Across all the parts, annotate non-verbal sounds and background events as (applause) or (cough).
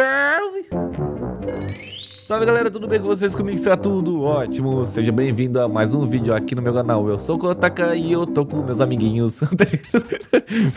Salve! Salve galera, tudo bem com vocês? Comigo está tudo ótimo. Seja bem-vindo a mais um vídeo aqui no meu canal. Eu sou o Kotaka e eu tô com meus amiguinhos. (laughs)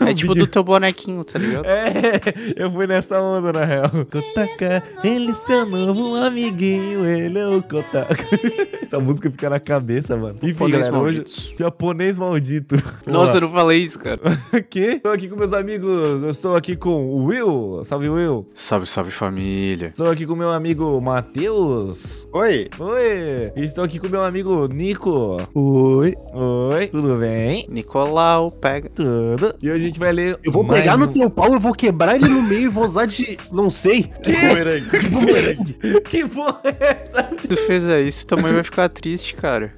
é tipo do teu bonequinho, tá ligado? É, eu fui nessa onda na real. Kotaka, ele é seu novo amiguinho, ele é o Kotaka. (laughs) Essa música fica na cabeça, mano. Enfim, galera, hoje... Japonês maldito. (laughs) Nossa, eu não falei isso, cara. (laughs) que? Estou aqui com meus amigos. Eu estou aqui com o Will. Salve, Will. Salve, salve família. Estou aqui com meu amigo Matheus. Oi. Oi. E Estou aqui com meu amigo Nico. Oi. Oi. Tudo bem? Nicolau, pega. Tudo. E hoje a gente vai ler. Eu vou mais pegar no um- teu pau, eu vou quebrar ele no meio e vou usar de. não sei. (laughs) Bumerangue. Bumerangue. Que porra é essa? Se tu fizer isso, tua mãe vai ficar triste, cara.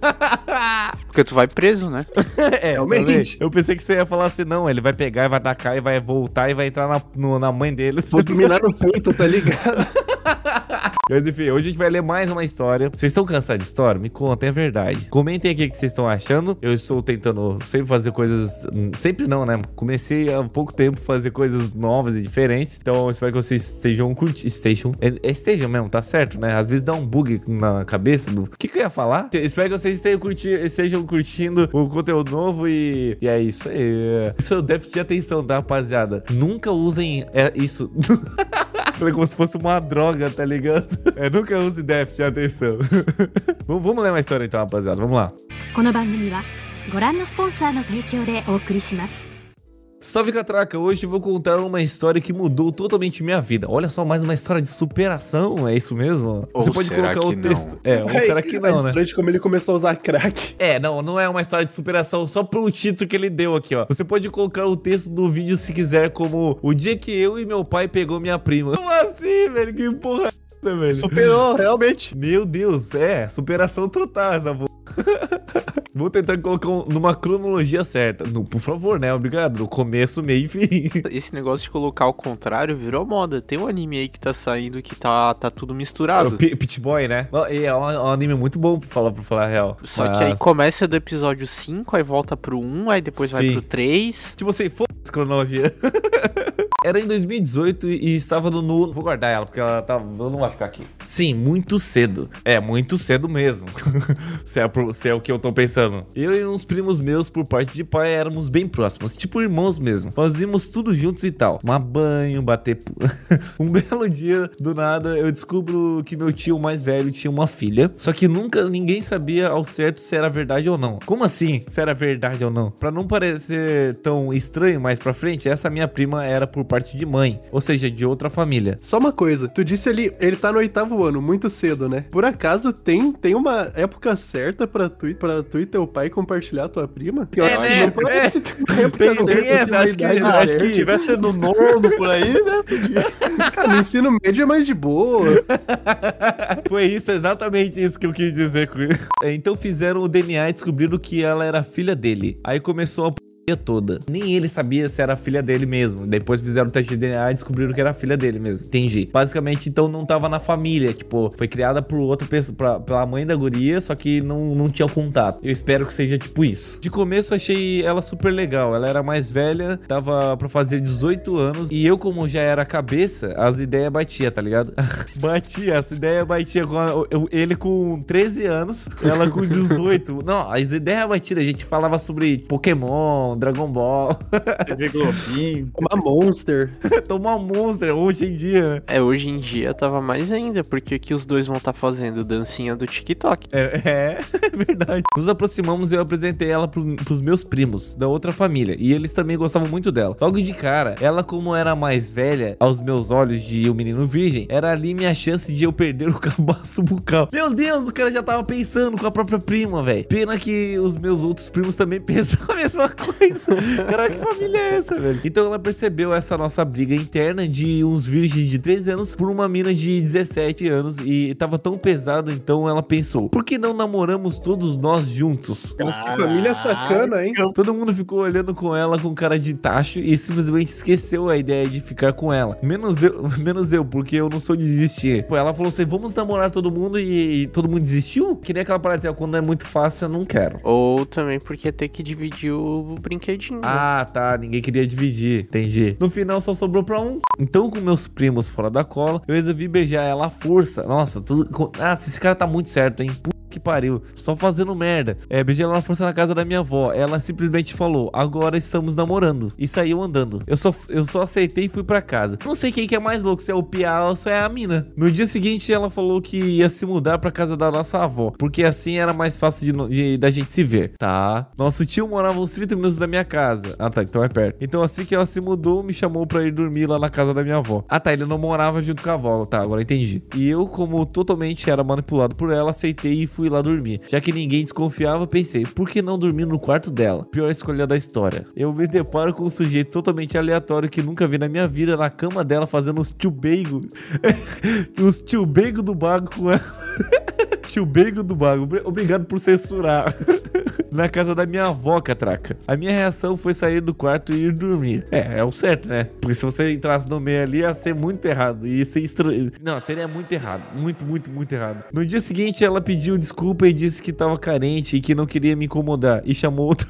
Porque tu vai preso, né? (laughs) É, Realmente. Eu pensei que você ia falar assim, não, ele vai pegar e vai atacar e vai voltar e vai entrar na, no- na mãe dele. Vou dominar no peito, tá ligado? (laughs) Mas enfim, hoje a gente vai ler mais uma história. Vocês estão cansados de história? Me contem a verdade. Comentem aqui o que vocês estão achando. Eu estou tentando sempre fazer coisas. hum, Sempre não, né? Comecei há pouco tempo a fazer coisas novas e diferentes. Então eu espero que vocês estejam curtindo. Estejam. É, é estejam mesmo, tá certo, né? Às vezes dá um bug na cabeça do. O que, que eu ia falar? Espero que vocês estejam, curti... estejam curtindo o conteúdo novo e. E é isso aí. Isso é o déficit de atenção, tá, rapaziada? Nunca usem é, isso. (laughs) Falei como se fosse uma droga, tá ligado? É, nunca use déficit de atenção. (laughs) vamos, vamos ler uma história então, rapaziada. Vamos lá. この番組はご覧のスポンサーの提供でお送りします Salve Catraca! Hoje eu vou contar uma história que mudou totalmente minha vida. Olha só, mais uma história de superação, é isso mesmo? Ou será que não? É, ou será que (laughs) não, é né? estranho de como ele começou a usar crack. É, não, não é uma história de superação só pelo título que ele deu aqui, ó. Você pode colocar o texto do vídeo se quiser, como o dia que eu e meu pai pegou minha prima. Como assim, velho? Que porra é velho? Superou, realmente. Meu Deus, é, superação total essa porra. (laughs) Vou tentar colocar um- numa cronologia certa. No- por favor, né? Obrigado. No começo, meio e fim. (laughs) Esse negócio de colocar ao contrário virou moda. Tem um anime aí que tá saindo que tá, tá tudo O misturado. Pi- Pit Boy, né? É um, é um anime muito bom pra falar, pra falar a real. Só que aí Mas, começa do episódio 5, aí volta pro 1, aí depois vai Sim. pro 3. Tipo assim, foda-se cronologia. (laughs) Era em 2018 e estava no, no- Vou guardar ela, porque ela, tá, ela não vai ficar aqui. Sim, muito cedo. É, muito cedo mesmo. (laughs) se, é, se é o que eu tô pensando. Eu e uns primos meus, por parte de pai, éramos bem próximos. Tipo irmãos mesmo. Fazíamos tudo juntos e tal. Tomar banho, bater... (laughs) um belo dia, do nada, eu descubro que meu tio mais velho tinha uma filha. Só que nunca ninguém sabia ao certo se era verdade ou não. Como assim? Se era verdade ou não? Pra não parecer tão estranho mais pra frente, essa minha prima era por parte de mãe, ou seja, de outra família. Só uma coisa, tu disse ali, ele tá no oitavo ano, muito cedo, né? Por acaso tem, tem uma época certa pra tu, e- pra tu e teu pai compartilhar tua prima? Que eu É, acho que né? não parece ter uma época Tem- tem certa, essa, assim, uma acho que- acho que- tivesse no nono por aí, né? podia. Cara, (laughs) no ensino médio é mais de boa. (laughs) Foi isso, exatamente isso que eu quis dizer com isso. Então fizeram o DNA e descobriram que ela era filha dele. Aí começou a toda. Nem ele sabia se era filha dele mesmo. Depois fizeram o teste de DNA e descobriram que era filha dele mesmo. Entendi. Basicamente, então não tava na família. Tipo, foi criada por outra pessoa, pela mãe da guria, só que não, não tinha contato. Eu espero que seja tipo isso. De começo, achei ela super legal. Ela era mais velha, tava pra fazer 18 anos. E eu, como já era cabeça, as ideias batia, tá ligado? (laughs) batia, as ideias batia. Com a- eu- ele com 13 anos, ela com 18. não, as ideias batidas. A gente falava sobre Pokémon, Dragon Ball, TV Globinho. (laughs) Uma Monster. (laughs) tomar Monster hoje em dia, né? É, hoje em dia tava mais ainda, porque que os dois vão estar fazendo? Dancinha do TikTok. É, é, (laughs) é verdade. Nos aproximamos e eu apresentei ela pro, pros meus primos da outra família. E eles também gostavam muito dela. Logo de cara, ela, como era mais velha, aos meus olhos de um menino virgem, era ali minha chance de eu perder o cabaço bucal. Meu Deus, o cara já tava pensando com a própria prima, velho. Pena que os meus outros primos também pensam a mesma coisa. Caraca, que família é essa, velho? Então ela percebeu essa nossa briga interna de uns virgens de 13 anos por uma mina de 17 anos e tava tão pesado, então ela pensou: por que não namoramos todos nós juntos? Nossa, que família sacana, hein? Todo mundo ficou olhando com ela com cara de tacho e simplesmente esqueceu a ideia de ficar com ela. Menos eu, (laughs) menos eu, porque eu não sou de desistir. Pô, ela falou assim: vamos namorar todo mundo e, e todo mundo desistiu? Que nem aquela parada assim, ó, quando é muito fácil, eu não quero. Ou também porque ter que dividir o brinquedo brinquedinhos. né? Ah, tá. Ninguém queria dividir. Entendi. No final só sobrou pra um. Então, com meus primos fora da cola, eu resolvi beijar ela à força. Nossa, tudo. Nossa, esse cara tá muito certo, hein? Pariu. Só fazendo merda. É, beijei ela à força na casa da minha avó. Ela simplesmente falou: agora estamos namorando. E saiu andando. Eu só, eu só aceitei e fui pra casa. Não sei quem que é mais louco, se é o Pia ou se é a mina. No dia seguinte, ela falou que ia se mudar pra casa da nossa avó. Porque assim era mais fácil de, de- da gente se ver, tá? Nosso tio morava uns 30 minutos da minha casa. Ah, tá, então é perto. Então assim que ela se mudou, me chamou pra ir dormir lá na casa da minha avó. Ah, tá, ele não morava junto com a avó. Tá, agora entendi. E eu, como totalmente era manipulado por ela, aceitei e fui lá dormir. Já que ninguém desconfiava, pensei, por que não dormir no quarto dela? Pior escolha da história. Eu me deparo com um sujeito totalmente aleatório que nunca vi na minha vida na cama dela fazendo uns tchubeigo. (laughs) uns tchubeigo do bago com ela. (laughs) tchubeigo do bago. Obri- Obrigado por censurar. (laughs) (laughs) na casa da minha avó, catraca. A minha reação foi sair do quarto e ir dormir. É, é o certo, né? Porque se você entrasse no meio ali, ia ser muito errado. Ia ser estranho. Não, seria muito errado. Muito, muito, muito errado. No dia seguinte, ela pediu desculpa e disse que tava carente e que não queria me incomodar. E chamou outra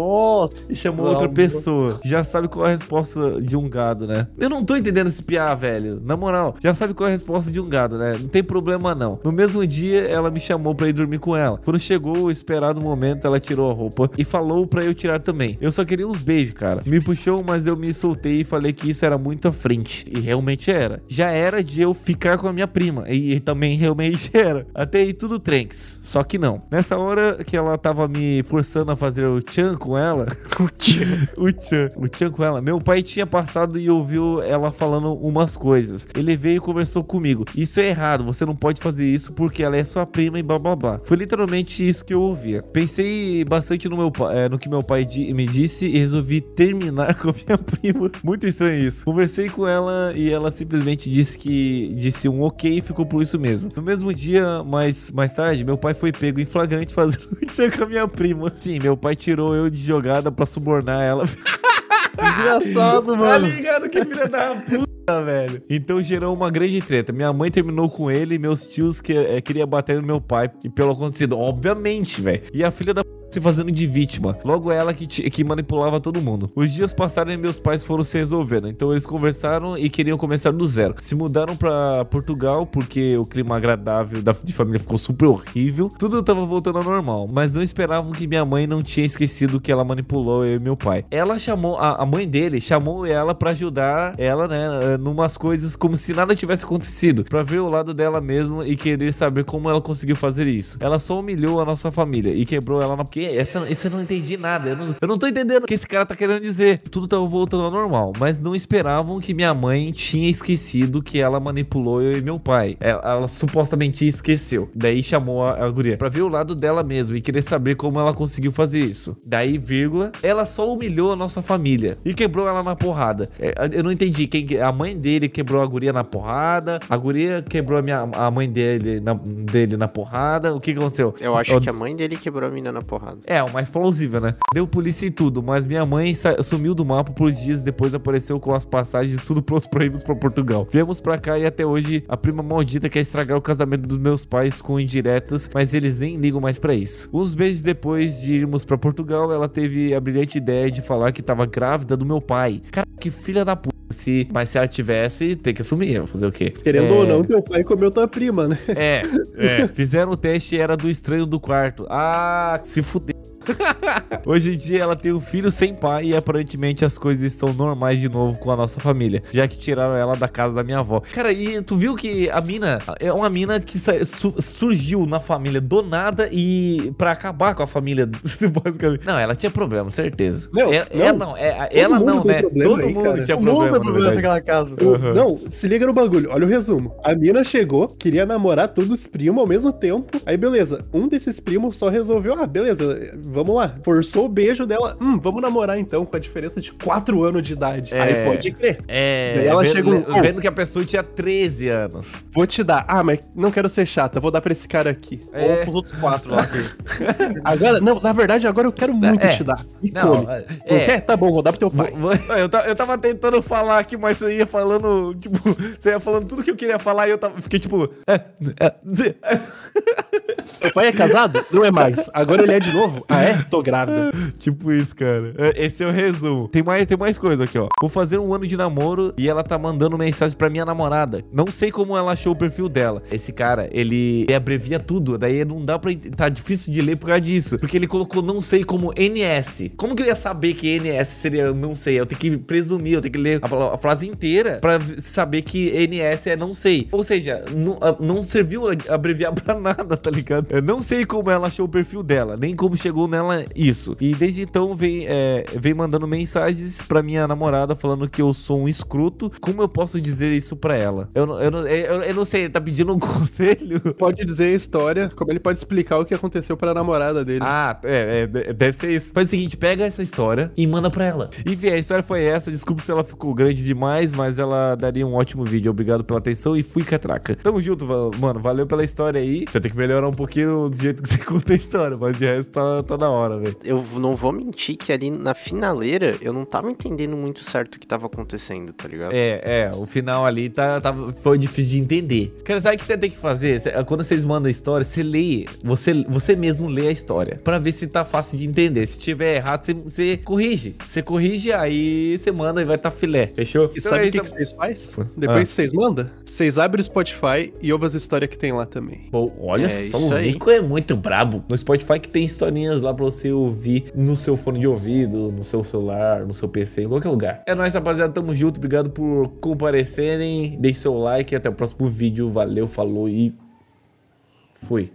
Nossa. e chamou Não, outra pessoa. Já sabe qual é a resposta de um gado, né? Eu não tô entendendo esse piá, velho. Na moral, já sabe qual é a resposta de um gado, né? Não tem problema não. No mesmo dia, ela me chamou pra ir dormir com ela. Quando chegou o esperado momento, ela tirou a roupa e falou pra eu tirar também. Eu só queria uns beijos, cara. Me puxou, mas eu me soltei e falei que isso era muito à frente. E realmente era. Já era de eu ficar com a minha prima. E também realmente (laughs) era. Até aí tudo tranks. Só que não. Nessa hora que ela tava me forçando a fazer o tchan com ela. (laughs) o tchan. o tchan. O tchan com ela. Meu pai tinha passado e ouviu ela falando umas coisas. Ele veio e conversou comigo. Isso é errado. Você não pode fazer isso porque ela é sua prima e blá blá blá. Foi literalmente isso que eu ouvia. Pensei bastante no, meu, eh, no que meu pai me disse e resolvi terminar (laughs) com a minha prima. Muito estranho isso. Conversei com ela e ela simplesmente disse que disse um ok e ficou por isso mesmo. No mesmo dia, mais, mais tarde, meu pai foi pego em flagrante fazendo (laughs) tchan com a minha prima. Sim, meu pai tirou eu de jogada pra subornar ela. (laughs) Engraçado, Tá mano. ligado que filha da puta, velho. Então gerou uma grande treta. Minha mãe terminou com ele e meus tios que, eh, queria bater no meu pai. E pelo acontecido, obviamente, velho. E a filha da p... se fazendo de vítima. Logo ela que, que manipulava todo mundo. Os dias passaram e meus pais foram se resolvendo. Então eles conversaram e queriam começar do zero. Se mudaram pra Portugal porque o clima agradável da, de família ficou super horrível. Tudo tava voltando ao normal. Mas não esperavam que minha mãe não tinha esquecido que ela manipulou eu e meu pai. Ela chamou, a, a mãe dele chamou ela pra ajudar ela, né, numas coisas como se nada tivesse acontecido. Pra ver o lado dela mesmo e querer saber como ela conseguiu fazer isso. Ela só humilhou a nossa família e quebrou ela na. Porque essa, essa eu não entendi nada. Eu não, eu não tô entendendo o que esse cara tá querendo dizer. Tudo tava voltando ao normal. Mas não esperavam que minha mãe tinha esquecido que ela manipulou eu e meu pai. Ela, ela supostamente esqueceu. Daí chamou a, a guria pra ver o lado dela mesmo e querer saber como ela conseguiu fazer isso. Daí, vírgula, ela só humilhou a nossa família e quebrou ela na porrada. É, eu não entendi. Quem, que- a mãe dele quebrou a guria na porrada, a guria quebrou a, minha, a mãe dele na, dele na porrada. O que que aconteceu? Eu acho Eu- que a mãe dele quebrou a mina na porrada. É, o mais plausível, né? Deu polícia e tudo, mas minha mãe sumiu do mapa por dias depois apareceu com as passagens tudo pronto pra irmos pra Portugal. Viemos pra cá e até hoje a prima maldita quer estragar o casamento dos meus pais com indiretas, mas eles nem ligam mais pra isso. Uns meses depois de irmos pra Portugal, ela teve a brilhante ideia de falar que tava grávida do meu pai. Cara, que filha da puta. Se, mas se ela tivesse, tem que assumir. Vou fazer o quê? Querendo É, ou não, teu pai comeu tua prima, né? É, (laughs) é. Fizeram o teste e era do estranho do quarto. Ah, se fuder. Hoje em dia ela tem um filho sem pai e aparentemente as coisas estão normais de novo com a nossa família, já que tiraram ela da casa da minha avó. Cara, e tu viu que a mina é uma mina que surgiu na família do nada e pra acabar com a família, (laughs) basicamente. Não, ela tinha problema, certeza. Não, ela, não. ela não, é, Todo ela mundo não, né? Todo aí, mundo cara. tinha Todo problema. mundo tem na problema naquela casa. Uhum. Não, se liga no bagulho. Olha o resumo. A mina chegou, queria namorar todos os primos ao mesmo tempo. Aí, beleza. Um desses primos só resolveu, ah, beleza, vamos lá. Forçou o beijo dela. Hum, vamos namorar então, com a diferença de 4 anos de idade. É. Aí pode crer. É, Daí ela vendo, chegou, "Oh." vendo que a pessoa tinha 13 anos. Vou te dar. Ah, mas não quero ser chata, vou dar pra esse cara aqui. É. Ou pros outros quatro lá. (laughs) agora, não, na verdade, agora eu quero muito É. te dar. Me Não, come. é- Não é. quer? Tá bom, vou dar pro teu pai. Eu, eu tava tentando falar aqui, mas você ia falando, tipo, (laughs) você ia falando tudo que eu queria falar e eu tava, fiquei tipo. (laughs) Meu pai é casado? Não é mais. Agora ele é de novo? Ah, é? Tô grávida. Tipo isso, cara. É, Esse é o resumo. Tem mais, tem mais coisa aqui, ó. Vou fazer um ano de namoro e ela tá mandando mensagem pra minha namorada. Não sei como ela achou o perfil dela. Esse cara, ele abrevia tudo. Daí não dá pra. Tá difícil de ler por causa disso. Porque ele colocou não sei como NS. Como que eu ia saber que NS seria não sei? Eu tenho que presumir, eu tenho que ler a, a frase inteira pra saber que NS é não sei. Ou seja, não, a- não serviu abreviar pra (laughs) nada, tá ligado? Eu não sei como ela achou o perfil dela, nem como chegou nela isso. E desde então vem, é, vem mandando mensagens pra minha namorada falando que eu sou um escroto. Como eu posso dizer isso pra ela? Eu, não- eu, não- eu, eu não sei, ele tá pedindo um (laughs) conselho. Pode dizer a história, como ele pode explicar o que aconteceu pra namorada dele. Ah, é, é, deve ser isso. Faz o seguinte, pega essa história e manda pra ela. Enfim, a história foi essa. Desculpa se ela ficou grande demais, mas ela daria um ótimo vídeo. Obrigado pela atenção e fui catraca. Tamo junto, mano. Valeu pela história aí. Você tem que melhorar um pouquinho do jeito que você (laughs) conta a história, mas de resto tá, tá da hora, velho. Eu não vou mentir que ali na finaleira eu não tava entendendo muito certo o que tava acontecendo, tá ligado? É, é, o final ali tá, tá- foi difícil de entender. Cara, sabe o que você tem que fazer? Cê- Quando vocês mandam a história, você lê, você, você mesmo lê a história, Pra ver se tá fácil de entender. Se tiver errado, você- você corrige. Você corrige, aí você manda e vai tá filé, fechou? E Então sabe é o que, isso. que vocês fazem? Ah. Depois que vocês mandam, vocês abrem o Spotify e ouvem as histórias que tem lá também. Pô, olha É só, isso aí. Nico é muito brabo. No Spotify que tem historinhas lá pra você ouvir no seu fone de ouvido, no seu celular, no seu PC, em qualquer lugar. É nóis, rapaziada. Tamo junto. Obrigado por comparecerem. Deixe seu like e até o próximo vídeo. Valeu, falou e fui.